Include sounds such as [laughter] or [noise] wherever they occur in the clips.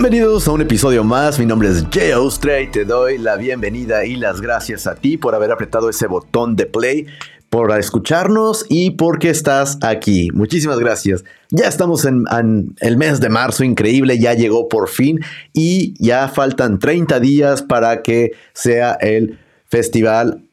Bienvenidos a un episodio más, mi nombre es Jay Ostra y te doy la bienvenida y las gracias a ti por haber apretado ese botón de play, por escucharnos y porque estás aquí. Muchísimas gracias. Ya estamos en, en, el mes de marzo, increíble, ya llegó por fin y ya faltan 30 días para que sea el festival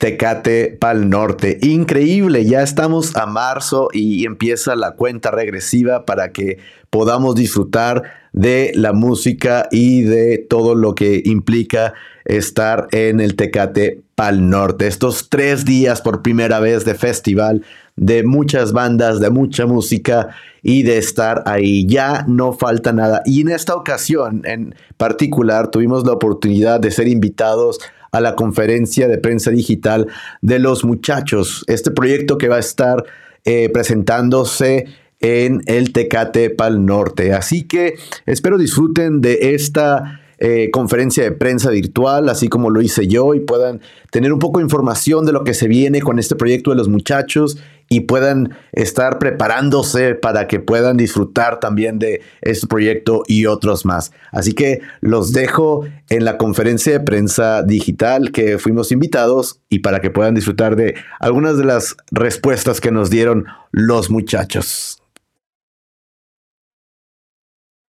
Tecate Pal Norte. Increíble, ya estamos a marzo y empieza la cuenta regresiva para que podamos disfrutar de la música y de todo lo que implica estar en el Tecate Pal Norte. Estos tres días por primera vez de festival, de muchas bandas, de mucha música y de estar ahí. Ya no falta nada. Y en esta ocasión en particular tuvimos la oportunidad de ser invitados a la conferencia de prensa digital de los muchachos. Este proyecto que va a estar eh, presentándose en el Tecate Pal Norte. Así que espero disfruten de esta eh, conferencia de prensa virtual, así como lo hice yo, y puedan tener un poco de información de lo que se viene con este proyecto de los muchachos y puedan estar preparándose para que puedan disfrutar también de este proyecto y otros más. Así que los dejo en la conferencia de prensa digital que fuimos invitados y para que puedan disfrutar de algunas de las respuestas que nos dieron los muchachos.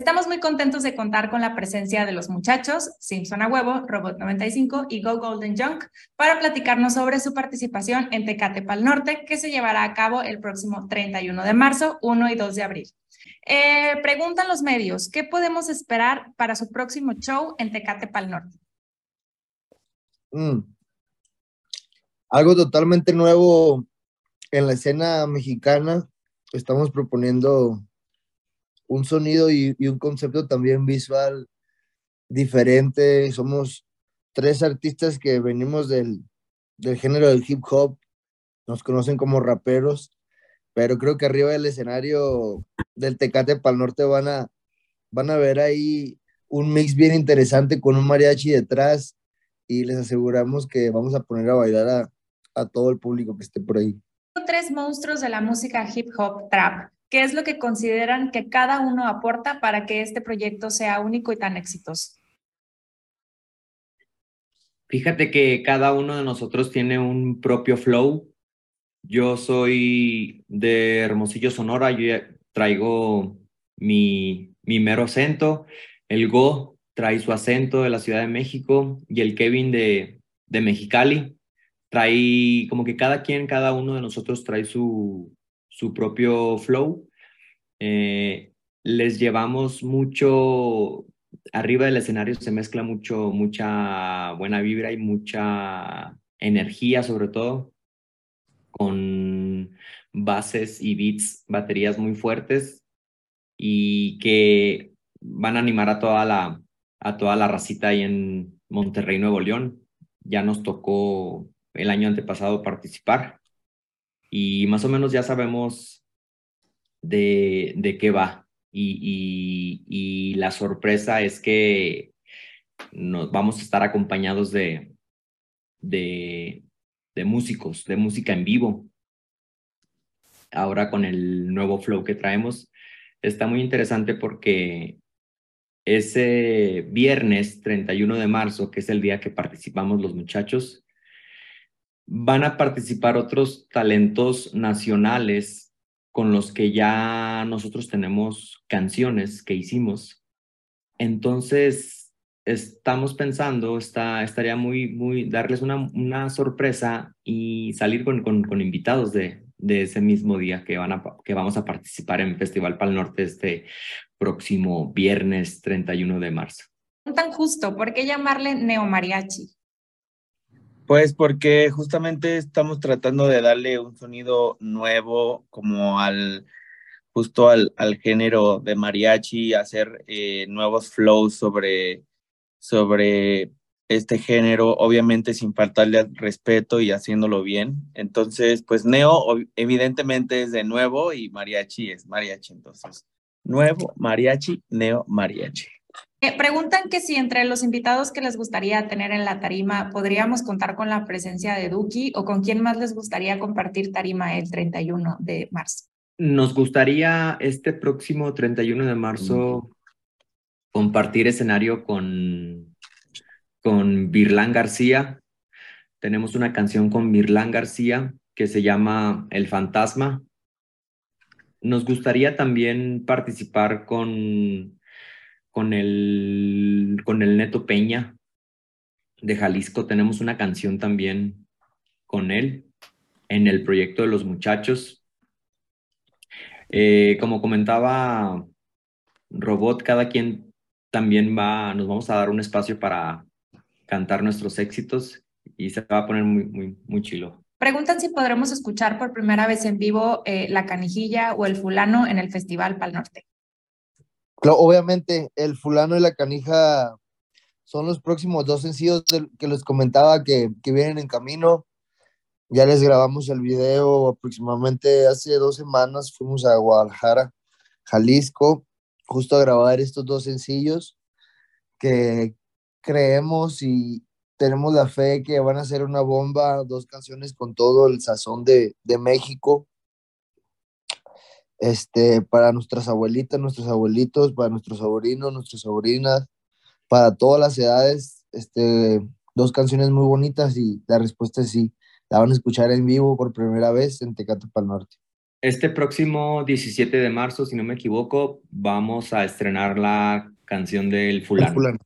Estamos muy contentos de contar con la presencia de los muchachos Simpson a Huevo, Robot 95 y Go Golden Junk para platicarnos sobre su participación en Tecate Pal Norte, que se llevará a cabo el próximo 31 de marzo, 1 y 2 de abril. Eh, preguntan los medios, ¿qué podemos esperar para su próximo show en Tecate Pal Norte? Mm. Algo totalmente nuevo en la escena mexicana. Estamos proponiendo un sonido y, un concepto también visual diferente. Somos tres artistas que venimos del, del género del hip hop, nos conocen como raperos, pero creo que arriba del escenario del Tecate para el Norte van a, van a ver ahí un mix bien interesante con un mariachi detrás y les aseguramos que vamos a poner a bailar a, a todo el público que esté por ahí. Tres monstruos de la música hip hop trap ¿Qué es lo que consideran que cada uno aporta para que este proyecto sea único y tan exitoso? Fíjate que cada uno de nosotros tiene un propio flow. Yo soy de Hermosillo, Sonora, yo traigo mi, mi mero acento. El Go trae su acento de la Ciudad de México y el Kevin de, de Mexicali trae como que cada quien, cada uno de nosotros trae su, su propio flow. Eh, les llevamos mucho, arriba del escenario se mezcla mucho, mucha buena vibra y mucha energía sobre todo, con bases y beats, baterías muy fuertes y que van a animar a toda la, a toda la racita ahí en Monterrey, Nuevo León. Ya nos tocó el año antepasado participar y más o menos ya sabemos de, de qué va. Y, y, la sorpresa es que nos vamos a estar acompañados de, de, de músicos, de música en vivo. Ahora con el nuevo flow que traemos, está muy interesante porque ese viernes 31 de marzo, que es el día que participamos los muchachos, van a participar otros talentos nacionales con los que ya nosotros tenemos canciones que hicimos. Entonces, estamos pensando, está, estaría muy, muy, darles una, una sorpresa y salir con, con, invitados de, de, ese mismo día que, van a, que vamos a participar en Festival Pal Norte este próximo viernes 31 de marzo. Tan justo, ¿por qué llamarle Neo Mariachi? Pues porque justamente estamos tratando de darle un sonido nuevo como al justo al, al género de mariachi, hacer eh, nuevos flows sobre, sobre este género, obviamente sin faltarle al respeto y haciéndolo bien. Entonces, pues Neo evidentemente es de nuevo y mariachi es mariachi. Entonces, nuevo mariachi, Neo mariachi. Eh, preguntan que si entre los invitados que les gustaría tener en la tarima podríamos contar con la presencia de Duki o con quién más les gustaría compartir tarima el 31 de marzo. Nos gustaría este próximo 31 de marzo compartir escenario con, con Virlán García. Tenemos una canción con Virlán García que se llama El Fantasma. Nos gustaría también participar con, con, el, con el Neto Peña de Jalisco. Tenemos una canción también con él en el proyecto de los muchachos. Eh, como comentaba Robot, cada quien también va, nos vamos a dar un espacio para cantar nuestros éxitos y se va a poner muy, muy, muy chilo. Preguntan si podremos escuchar por primera vez en vivo eh, La Canijilla o El Fulano en el Festival Pal Norte. Obviamente, El Fulano y La Canija son los próximos dos sencillos que les comentaba que, que vienen en camino. Ya les grabamos el video aproximadamente hace dos semanas. Fuimos a Guadalajara, Jalisco, justo a grabar estos dos sencillos que creemos y, tenemos la fe que van a ser una bomba, dos canciones con todo el sazón de, de México. Este, para nuestras abuelitas, nuestros abuelitos, para nuestros sobrinos, nuestras sobrinas, para todas las edades, este, dos canciones muy bonitas y la respuesta es sí. La van a escuchar en vivo por primera vez en Tecate Pal Norte. Este próximo 17 de marzo, si no me equivoco, vamos a estrenar la canción del fulano. fulano.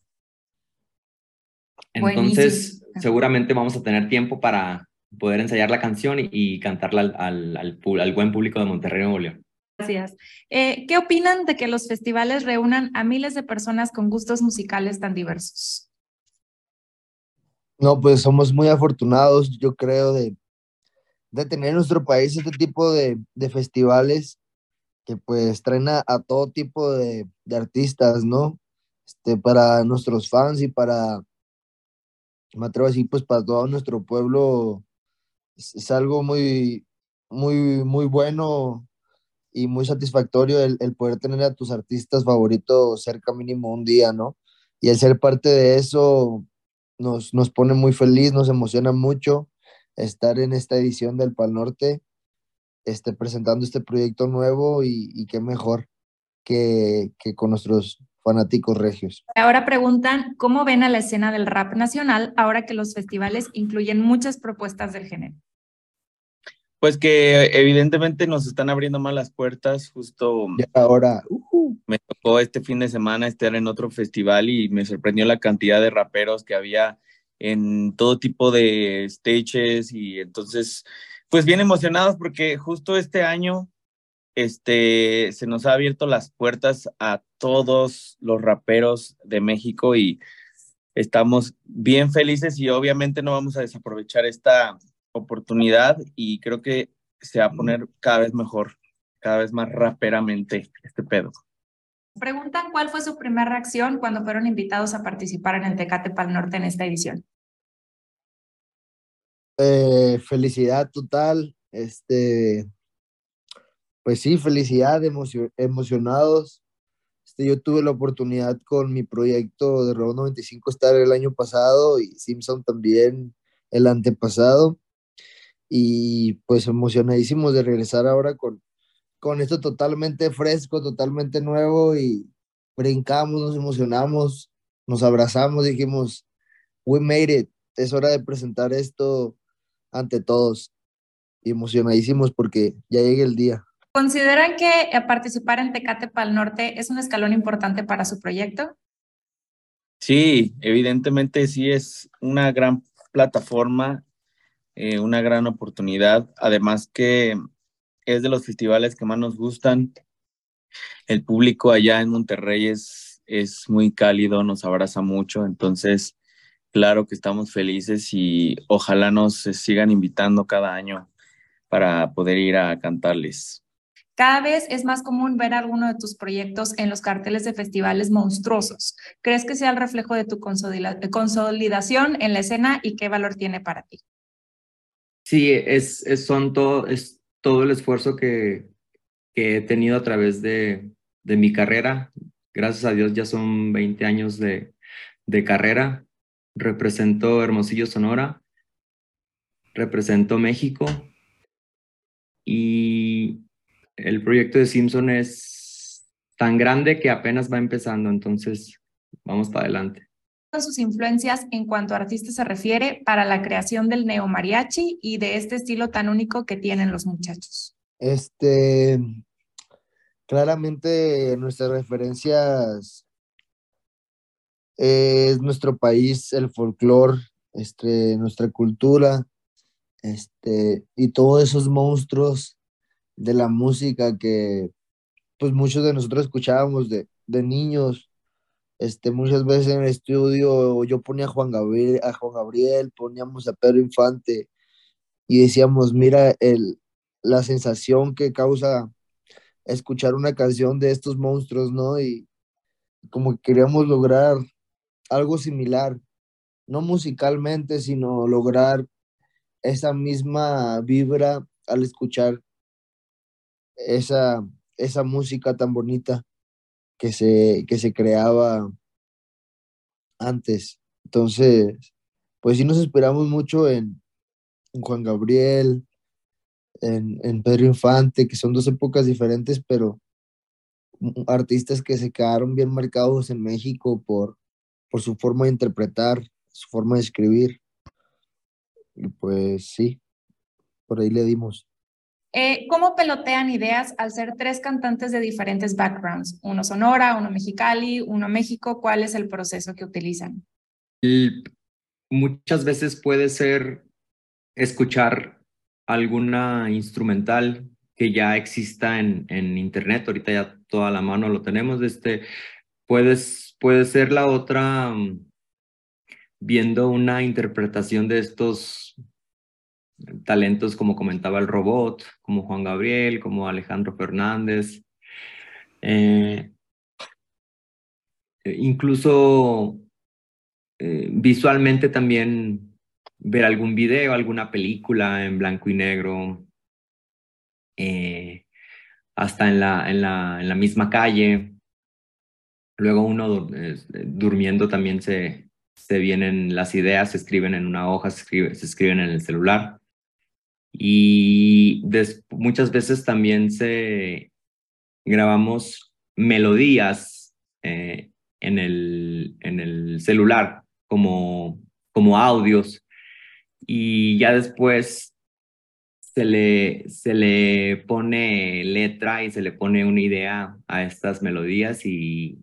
Entonces, seguramente vamos a tener tiempo para poder ensayar la canción y, cantarla al, al, buen público de Monterrey, Nuevo León. Gracias. Eh, ¿Qué opinan de que los festivales reúnan a miles de personas con gustos musicales tan diversos? No, pues somos muy afortunados, yo creo, de, de tener en nuestro país este tipo de, de festivales que pues traen a, todo tipo de, de, artistas, ¿no? Este, para nuestros fans y para me atrevo a decir, pues para todo nuestro pueblo es, algo muy, muy, muy bueno y muy satisfactorio el, el, poder tener a tus artistas favoritos cerca mínimo un día, ¿no? Y el ser parte de eso nos, nos pone muy feliz, nos emociona mucho estar en esta edición del Pal Norte, este, presentando este proyecto nuevo y, y qué mejor que, que con nuestros fanáticos regios. Ahora preguntan, ¿cómo ven a la escena del rap nacional ahora que los festivales incluyen muchas propuestas del género? Pues que evidentemente nos están abriendo más las puertas, justo ahora me tocó este fin de semana estar en otro festival y me sorprendió la cantidad de raperos que había en todo tipo de stages y entonces pues bien emocionados porque justo este año este, se nos ha abierto las puertas a todos los raperos de México y estamos bien felices y obviamente no vamos a desaprovechar esta oportunidad y creo que se va a poner cada vez mejor, cada vez más raperamente este pedo. Preguntan cuál fue su primera reacción cuando fueron invitados a participar en el Tecate Pal Norte en esta edición. Eh, felicidad total, este, pues sí, felicidad, emocionados. Este, yo tuve la oportunidad con mi proyecto de Robo 95 estar el año pasado y Simpson también el antepasado. Y pues emocionadísimos de regresar ahora con, con esto totalmente fresco, totalmente nuevo y brincamos, nos emocionamos, nos abrazamos, dijimos, we made it, es hora de presentar esto ante todos. Y emocionadísimos porque ya llega el día. ¿Consideran que eh, participar en Tecate Pal Norte es un escalón importante para su proyecto? Sí, evidentemente sí es una gran plataforma, eh, una gran oportunidad. Además que es de los festivales que más nos gustan. El público allá en Monterrey es, es muy cálido, nos abraza mucho. Entonces, claro que estamos felices y ojalá nos sigan invitando cada año para poder ir a cantarles. Cada vez es más común ver alguno de tus proyectos en los carteles de festivales monstruosos. ¿Crees que sea el reflejo de tu consolidación en la escena y qué valor tiene para ti? Sí, es, es son todo, es todo el esfuerzo que, que he tenido a través de, de, mi carrera. Gracias a Dios ya son 20 años de, de carrera. Represento Hermosillo, Sonora. Represento México. Y el proyecto de Simpson es, tan grande que apenas va empezando, entonces vamos para adelante. Sus influencias en cuanto a artistas se refiere para la creación del neo mariachi y de este estilo tan único que tienen los muchachos? Este, claramente nuestras referencias es nuestro país, el folclore, este, nuestra cultura, este, y todos esos monstruos de la música que pues muchos de nosotros escuchábamos de, de niños, este, muchas veces en el estudio yo ponía a Juan Gabriel, a Juan Gabriel, poníamos a Pedro Infante y decíamos, mira el, la sensación que causa escuchar una canción de estos monstruos, ¿no? Y como que queríamos lograr algo similar, no musicalmente, sino lograr esa misma vibra al escuchar esa, esa música tan bonita que se, que se creaba antes. Entonces, pues sí nos esperamos mucho en, Juan Gabriel, en, en, Pedro Infante, que son dos épocas diferentes, pero artistas que se quedaron bien marcados en México por, por su forma de interpretar, su forma de escribir. Y pues sí, por ahí le dimos. Eh, ¿Cómo pelotean ideas al ser tres cantantes de diferentes backgrounds? Uno Sonora, uno Mexicali, uno México. ¿Cuál es el proceso que utilizan? muchas veces puede ser escuchar alguna instrumental que ya exista en, internet. Ahorita ya toda la mano lo tenemos. Este, puede ser la otra mm, viendo una interpretación de estos talentos como comentaba el robot, como Juan Gabriel, como Alejandro Fernández. Eh, incluso eh, visualmente también ver algún video, alguna película en blanco y negro, eh, hasta en la, en, la, en la misma calle. Luego uno durmiendo también se, se vienen las ideas, se escriben en una hoja, se, se escriben en el celular. Y muchas veces también se grabamos melodías eh, en, el, en el celular como, como audios y ya después se le, se le pone letra y se le pone una idea a estas melodías y,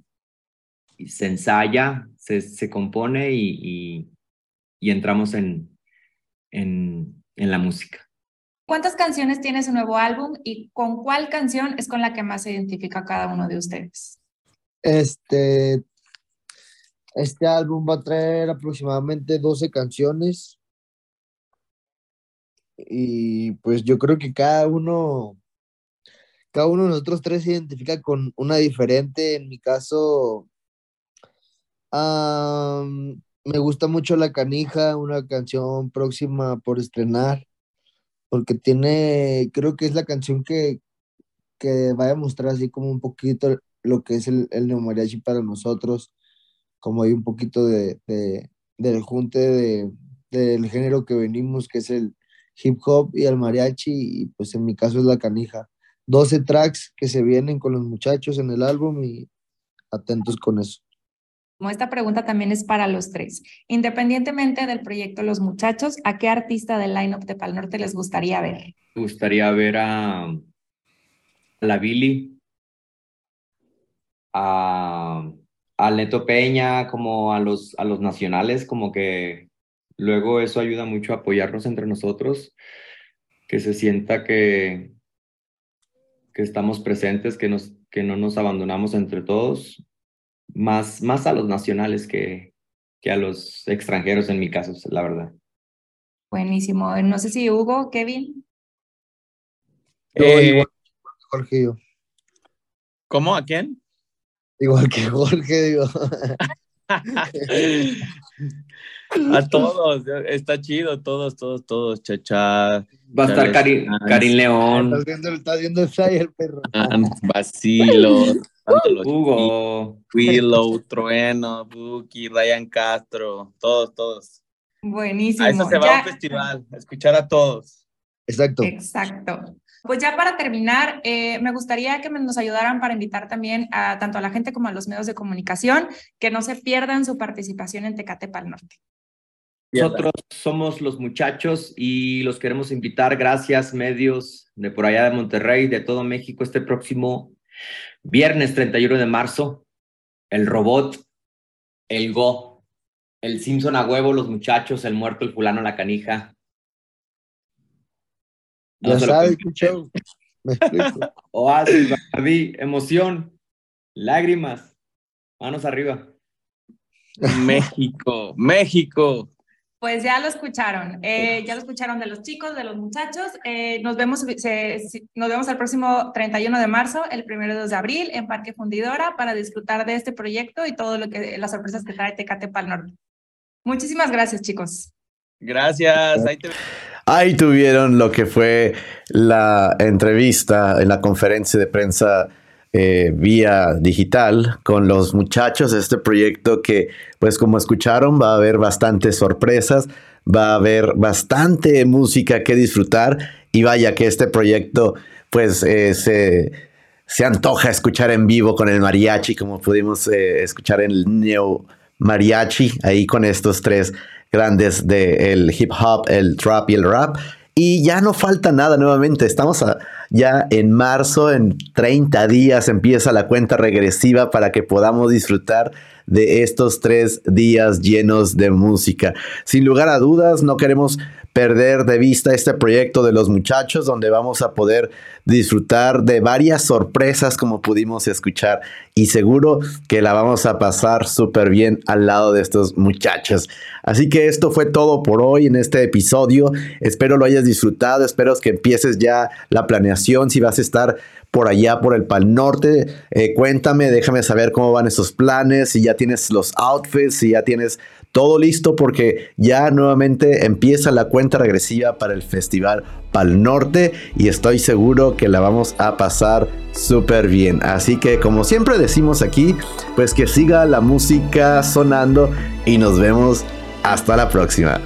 se ensaya, se, se compone y, y, entramos en, en, en la música. ¿Cuántas canciones tiene su nuevo álbum y con cuál canción es con la que más se identifica cada uno de ustedes? Este, este álbum va a traer aproximadamente 12 canciones. Y pues yo creo que cada uno, cada uno de nosotros tres se identifica con una diferente. En mi caso, me gusta mucho La Canija, una canción próxima por estrenar porque tiene, creo que es la canción que, que va a mostrar así como un poquito lo que es el, el neomariachi para nosotros, como hay un poquito de, de del junte de, del género que venimos, que es el hip hop y el mariachi, y pues en mi caso es la canija. 12 tracks que se vienen con los muchachos en el álbum y atentos con eso esta pregunta también es para los tres. Independientemente del proyecto Los Muchachos, ¿a qué artista del lineup de Pal Norte les gustaría ver? Me gustaría ver a, la Billy, a, a Neto Peña, como a los, a los nacionales, como que luego eso ayuda mucho a apoyarnos entre nosotros, que se sienta que, que estamos presentes, que, nos, que no nos abandonamos entre todos más, más a los nacionales que, que a los extranjeros en mi caso, la verdad. Buenísimo. No sé si Hugo, Kevin. Eh, igual que Jorge. ¿Cómo? ¿A quién? Igual que Jorge, digo. [laughs] a todos, está chido, todos, todos, todos, chacha. Va a estar Karin, Karin León. Estás viendo, estás viendo el perro. Vacilo. Hugo, Willow, [laughs] Trueno, Buki, Ryan Castro, todos, todos. Buenísimo. A eso se va a un festival, a escuchar a todos. Exacto. Exacto. Pues ya para terminar, eh, me gustaría que nos ayudaran para invitar también a tanto a la gente como a los medios de comunicación que no se pierdan su participación en Tecate Pal Norte. Nosotros somos los muchachos y los queremos invitar, gracias medios de por allá de Monterrey, de todo México, este próximo viernes 31 de marzo, el robot, el Go, el Simpson a huevo, los muchachos, el muerto, el fulano, la canija, ya sabes, show. [laughs] Me explico. Oasis, emoción, lágrimas, manos arriba. México, México. Pues ya lo escucharon, eh, ya lo escucharon de los chicos, de los muchachos. Eh, nos, vemos, nos vemos el próximo 31 de marzo, el 1 de abril en Parque Fundidora para disfrutar de este proyecto y todo lo que las sorpresas que trae Tecate Pal Norte. Muchísimas gracias, chicos. Gracias. Ahí te... Ahí tuvieron lo que fue la entrevista en la conferencia de prensa eh, vía digital con los muchachos de este proyecto que, pues como escucharon, va a haber bastantes sorpresas, va a haber bastante música que disfrutar y vaya que este proyecto, pues eh, se, se, antoja escuchar en vivo con el mariachi, como pudimos eh, escuchar en el Neo Mariachi, ahí con estos tres grandes del hip hop, el trap y el rap. Y ya no falta nada nuevamente. Estamos ya en marzo, en 30 días empieza la cuenta regresiva para que podamos disfrutar de estos tres días llenos de música. Sin lugar a dudas, no queremos perder de vista este proyecto de los muchachos donde vamos a poder disfrutar de varias sorpresas como pudimos escuchar y seguro que la vamos a pasar súper bien al lado de estos muchachos. Así que esto fue todo por hoy en este episodio. Espero lo hayas disfrutado, espero que empieces ya la planeación si vas a estar por allá, por el Pal Norte. Eh, cuéntame, déjame saber cómo van esos planes, si ya tienes los outfits, si ya tienes todo listo porque ya nuevamente empieza la cuenta regresiva para el Festival Pal Norte y estoy seguro que la vamos a pasar súper bien. Así que como siempre decimos aquí, pues que siga la música sonando y nos vemos hasta la próxima.